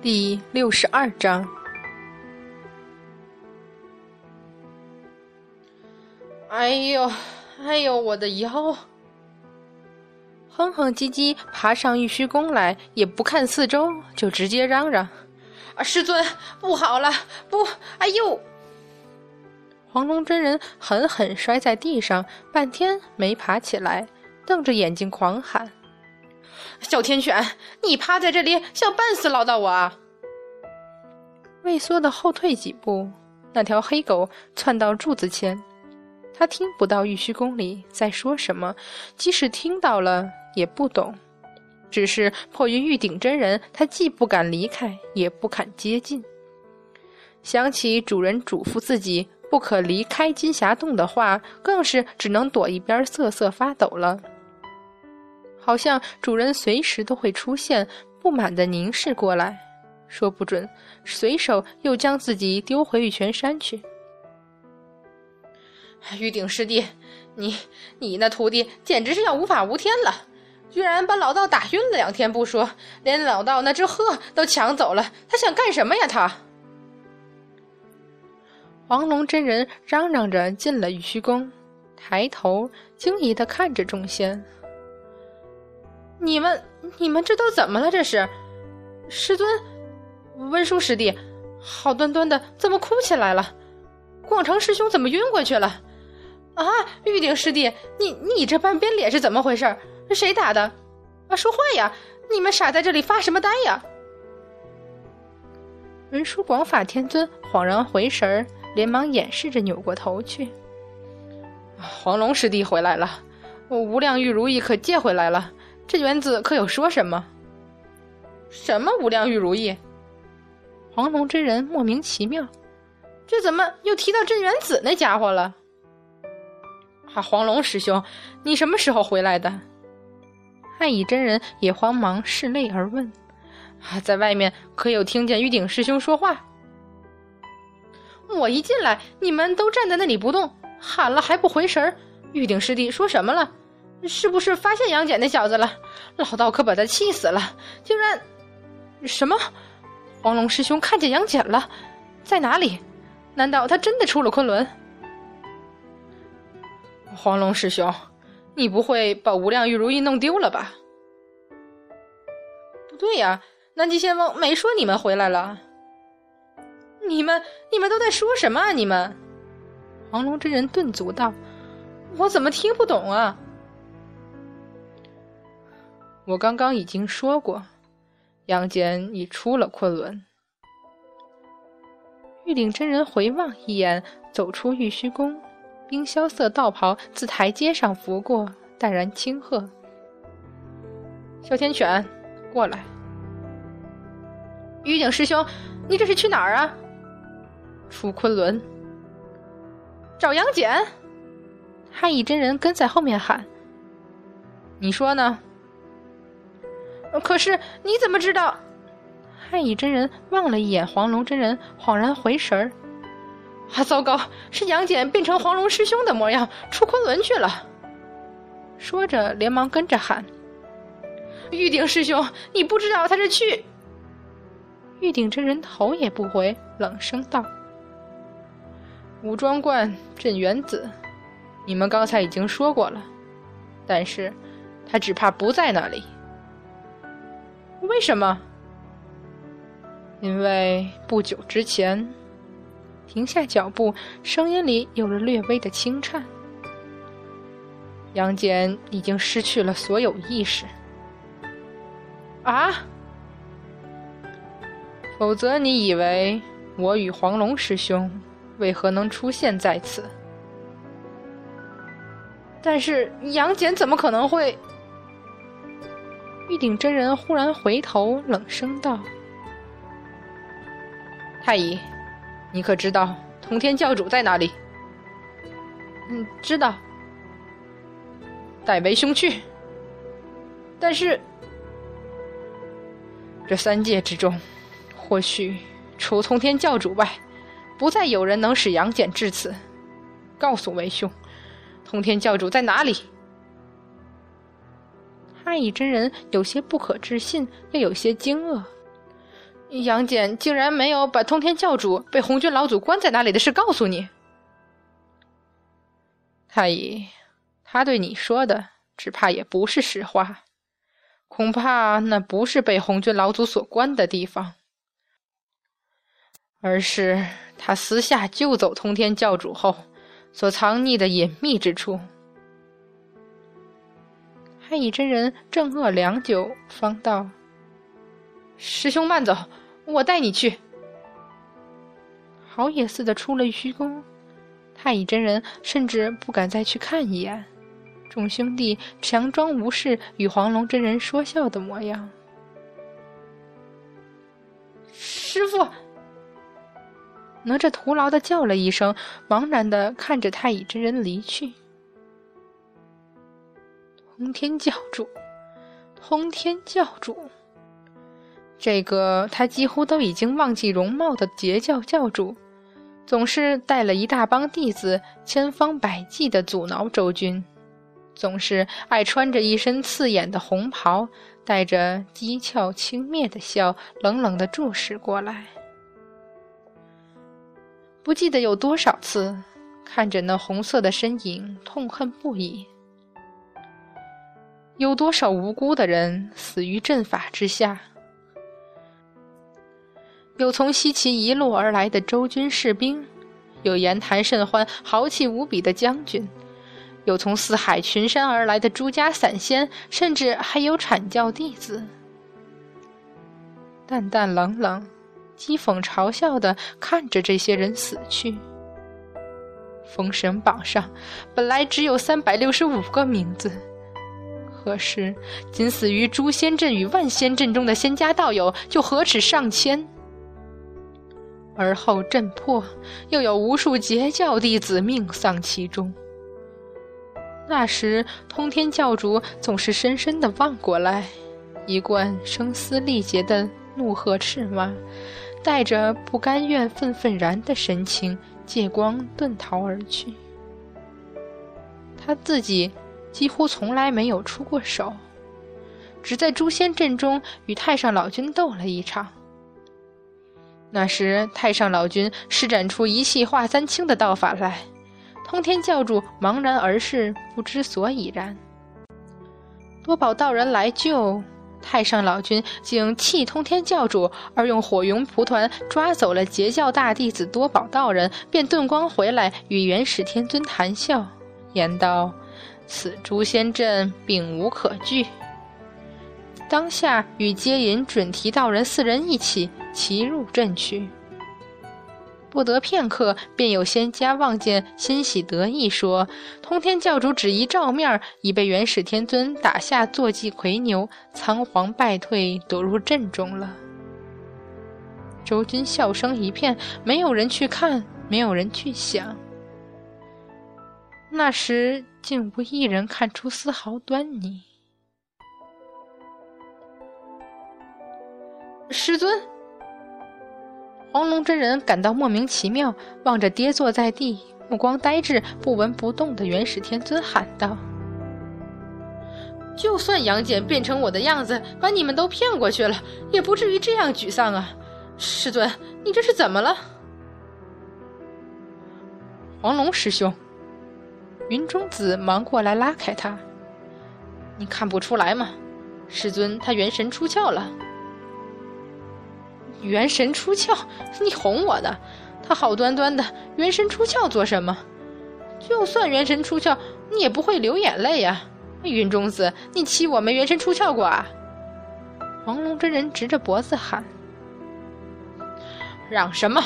第六十二章。哎呦，哎呦，我的腰！哼哼唧唧爬上玉虚宫来，也不看四周，就直接嚷嚷：“啊，师尊，不好了，不！哎呦！”黄龙真人狠狠摔在地上，半天没爬起来，瞪着眼睛狂喊。小天犬，你趴在这里想半死唠叨我啊！畏缩的后退几步，那条黑狗窜到柱子前。它听不到玉虚宫里在说什么，即使听到了也不懂，只是迫于玉鼎真人，他既不敢离开，也不敢接近。想起主人嘱咐自己不可离开金霞洞的话，更是只能躲一边瑟瑟发抖了。好像主人随时都会出现，不满地凝视过来，说不准随手又将自己丢回玉泉山去。玉鼎师弟，你你那徒弟简直是要无法无天了，居然把老道打晕了两天不说，连老道那只鹤都抢走了，他想干什么呀？他！黄龙真人嚷嚷着进了玉虚宫，抬头惊疑地看着众仙。你们，你们这都怎么了？这是，师尊，温殊师弟，好端端的怎么哭起来了？广成师兄怎么晕过去了？啊，玉鼎师弟，你你这半边脸是怎么回事？谁打的？啊，说话呀！你们傻在这里发什么呆呀？文殊广法天尊恍然回神儿，连忙掩饰着扭过头去。黄龙师弟回来了，我无量玉如意可借回来了。这原子可有说什么？什么无量玉如意？黄龙真人莫名其妙，这怎么又提到镇元子那家伙了？啊，黄龙师兄，你什么时候回来的？太乙真人也慌忙拭泪而问：“啊，在外面可有听见玉鼎师兄说话？”我一进来，你们都站在那里不动，喊了还不回神儿。玉鼎师弟说什么了？是不是发现杨戬那小子了？老道可把他气死了！竟然……什么？黄龙师兄看见杨戬了？在哪里？难道他真的出了昆仑？黄龙师兄，你不会把无量玉如意弄丢了吧？不对呀，南极仙翁没说你们回来了。你们、你们都在说什么啊？你们？黄龙真人顿足道：“我怎么听不懂啊？”我刚刚已经说过，杨戬已出了昆仑。玉鼎真人回望一眼，走出玉虚宫，冰萧色道袍自台阶上拂过，淡然轻喝：“哮天犬，过来！”玉鼎师兄，你这是去哪儿啊？出昆仑，找杨戬。太乙真人跟在后面喊：“你说呢？”可是你怎么知道？太乙真人望了一眼黄龙真人，恍然回神儿。啊，糟糕！是杨戬变成黄龙师兄的模样出昆仑去了。说着，连忙跟着喊：“玉鼎师兄，你不知道他是去？”玉鼎真人头也不回，冷声道：“武装观镇元子，你们刚才已经说过了，但是他只怕不在那里。”为什么？因为不久之前，停下脚步，声音里有了略微的轻颤。杨戬已经失去了所有意识。啊！否则你以为我与黄龙师兄为何能出现在此？但是杨戬怎么可能会？玉鼎真人忽然回头，冷声道：“太乙，你可知道通天教主在哪里？”“嗯，知道。”“带为兄去。”“但是，这三界之中，或许除通天教主外，不再有人能使杨戬至此。告诉为兄，通天教主在哪里？”太乙真人有些不可置信，又有些惊愕。杨戬竟然没有把通天教主被红军老祖关在那里的事告诉你。太乙，他对你说的，只怕也不是实话。恐怕那不是被红军老祖所关的地方，而是他私下救走通天教主后所藏匿的隐秘之处。太乙真人正愕良久，方道：“师兄慢走，我带你去。”好也似的出了虚宫。太乙真人甚至不敢再去看一眼，众兄弟强装无事，与黄龙真人说笑的模样。师傅，哪吒徒劳的叫了一声，茫然的看着太乙真人离去。通天教主，通天教主，这个他几乎都已经忘记容貌的截教教主。总是带了一大帮弟子，千方百计地阻挠周军；总是爱穿着一身刺眼的红袍，带着讥诮轻蔑的笑，冷冷地注视过来。不记得有多少次，看着那红色的身影，痛恨不已。有多少无辜的人死于阵法之下？有从西岐一路而来的周军士兵，有言谈甚欢、豪气无比的将军，有从四海群山而来的诸家散仙，甚至还有阐教弟子。淡淡冷冷、讥讽嘲笑的看着这些人死去。封神榜上本来只有三百六十五个名字，可是仅死于诛仙阵与万仙阵中的仙家道友就何止上千。而后震破，又有无数截教弟子命丧其中。那时，通天教主总是深深的望过来，一贯声嘶力竭的怒喝斥骂，带着不甘愿、愤愤然的神情，借光遁逃而去。他自己几乎从来没有出过手，只在诛仙阵中与太上老君斗了一场。那时，太上老君施展出一气化三清的道法来，通天教主茫然而视，不知所以然。多宝道人来救太上老君，竟弃通天教主，而用火云蒲团抓走了截教大弟子多宝道人，便遁光回来，与元始天尊谈笑，言道：“此诛仙阵并无可惧。”当下与接引准提道人四人一起齐入阵去。不得片刻，便有仙家望见，欣喜得意，说：“通天教主只一照面，已被元始天尊打下坐骑魁牛，仓皇败退，躲入阵中了。”周军笑声一片，没有人去看，没有人去想。那时竟无一人看出丝毫端倪。师尊，黄龙真人感到莫名其妙，望着跌坐在地、目光呆滞、不闻不动的元始天尊喊道：“就算杨戬变成我的样子，把你们都骗过去了，也不至于这样沮丧啊！师尊，你这是怎么了？”黄龙师兄，云中子忙过来拉开他：“你看不出来吗？师尊他元神出窍了。”元神出窍，你哄我的？他好端端的元神出窍做什么？就算元神出窍，你也不会流眼泪呀！云中子，你欺我没元神出窍过啊？黄龙真人直着脖子喊：“嚷什么？”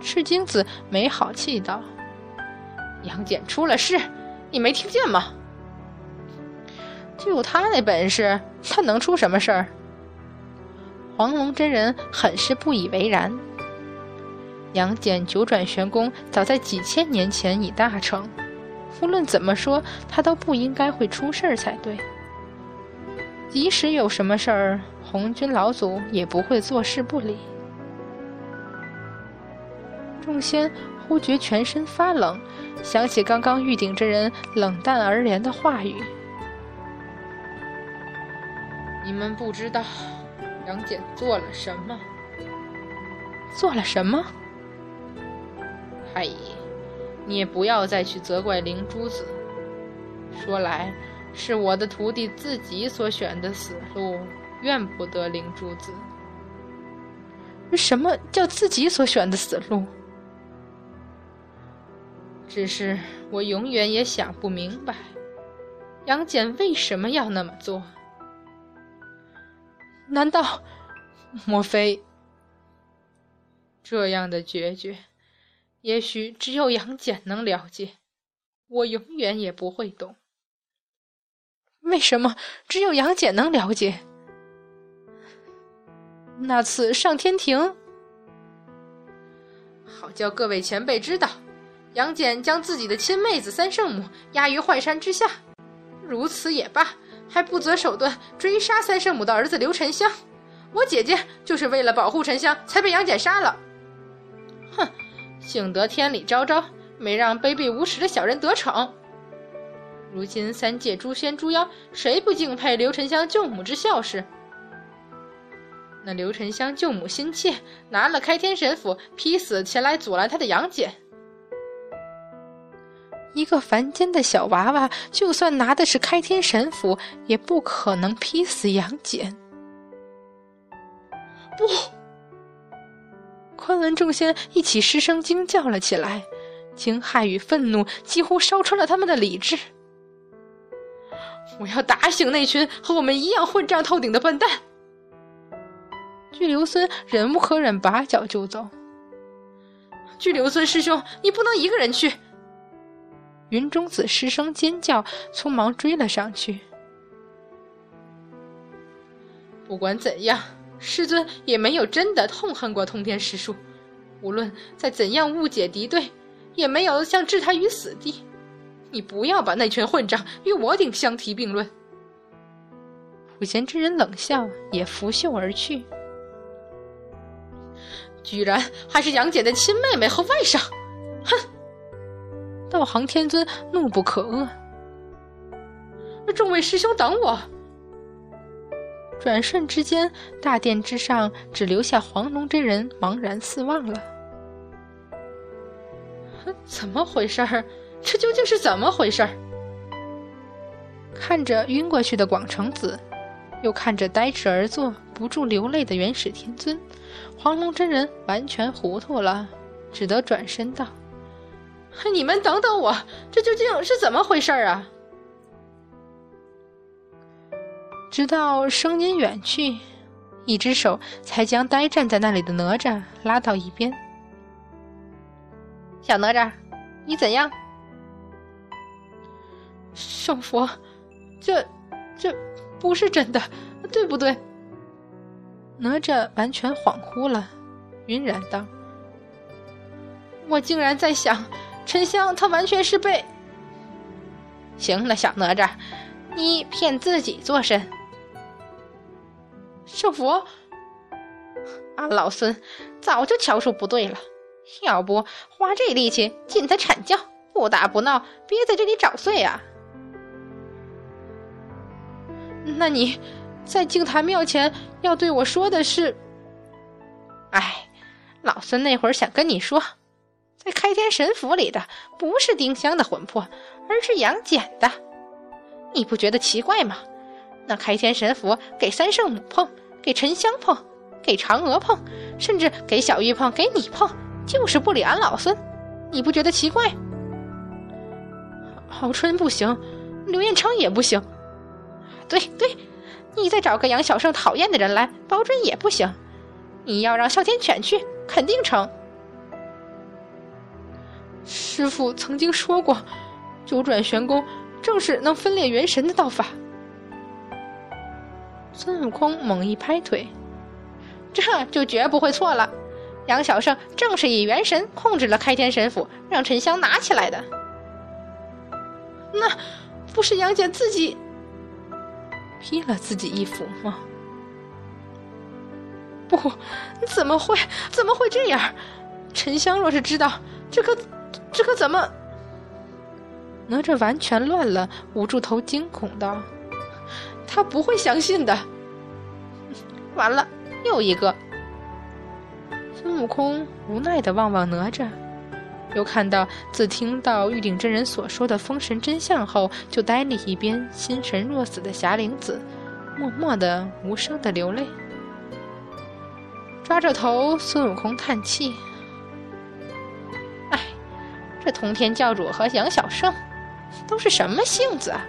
赤精子没好气道：“杨戬出了事，你没听见吗？就他那本事，他能出什么事儿？”黄龙真人很是不以为然。杨戬九转玄功早在几千年前已大成，无论怎么说，他都不应该会出事儿才对。即使有什么事儿，红军老祖也不会坐视不理。众仙忽觉全身发冷，想起刚刚玉鼎真人冷淡而怜的话语：“你们不知道。”杨戬做了什么？做了什么？太乙，你也不要再去责怪灵珠子。说来，是我的徒弟自己所选的死路，怨不得灵珠子。什么叫自己所选的死路？只是我永远也想不明白，杨戬为什么要那么做？难道，莫非这样的决绝，也许只有杨戬能了解，我永远也不会懂。为什么只有杨戬能了解？那次上天庭，好叫各位前辈知道，杨戬将自己的亲妹子三圣母压于坏山之下，如此也罢，还不择手段追杀三圣母的儿子刘沉香。我姐姐就是为了保护沉香，才被杨戬杀了。哼，幸得天理昭昭，没让卑鄙无耻的小人得逞。如今三界诸仙诸妖，谁不敬佩刘沉香救母之孝事？那刘沉香救母心切，拿了开天神斧，劈死前来阻拦他的杨戬。一个凡间的小娃娃，就算拿的是开天神斧，也不可能劈死杨戬。不！昆仑众仙一起失声惊叫了起来，惊骇与愤怒几乎烧穿了他们的理智。我要打醒那群和我们一样混账透顶的笨蛋！巨留孙忍无可忍，拔脚就走。巨留孙师兄，你不能一个人去！云中子失声尖叫，匆忙追了上去。不管怎样，师尊也没有真的痛恨过通天师叔，无论再怎样误解敌对，也没有想置他于死地。你不要把那群混账与我顶相提并论。普贤之人冷笑，也拂袖而去。居然还是杨戬的亲妹妹和外甥，哼！道行天尊怒不可遏。众位师兄等我。转瞬之间，大殿之上只留下黄龙真人茫然四望了。怎么回事儿？这究竟是怎么回事儿？看着晕过去的广成子，又看着呆滞而坐、不住流泪的元始天尊。黄龙真人完全糊涂了，只得转身道：“你们等等我，这究竟是怎么回事啊？”直到声音远去，一只手才将呆站在那里的哪吒拉到一边。“小哪吒，你怎样？”圣佛，这这不是真的，对不对？哪吒完全恍惚了，晕然道：“我竟然在想，沉香他完全是被……行了，小哪吒，你骗自己作甚？圣佛，俺老孙早就瞧出不对了，要不花这力气进他阐教，不打不闹，别在这里找罪啊！那你……”在净坛庙前要对我说的是：“哎，老孙那会儿想跟你说，在开天神府里的不是丁香的魂魄，而是杨戬的。你不觉得奇怪吗？那开天神符给三圣母碰，给沉香碰，给嫦娥碰，甚至给小玉碰，给你碰，就是不理俺老孙。你不觉得奇怪？郝春不行，刘彦昌也不行。对对。”你再找个杨小胜讨厌的人来，保准也不行。你要让哮天犬去，肯定成。师傅曾经说过，九转玄功正是能分裂元神的道法。孙悟空猛一拍腿，这就绝不会错了。杨小胜正是以元神控制了开天神斧，让沉香拿起来的。那不是杨戬自己？劈了自己一斧吗？不，怎么会？怎么会这样？沉香若是知道，这可，这可怎么？哪吒完全乱了，捂住头，惊恐道：“他不会相信的。完了，又一个。孙悟空无奈的望望哪吒，又看到自听到玉鼎真人所说的封神真相后，就呆立一边，心神若死的霞灵子，默默的无声的流泪。抓着头，孙悟空叹气：“，这通天教主和杨小胜都是什么性子啊？”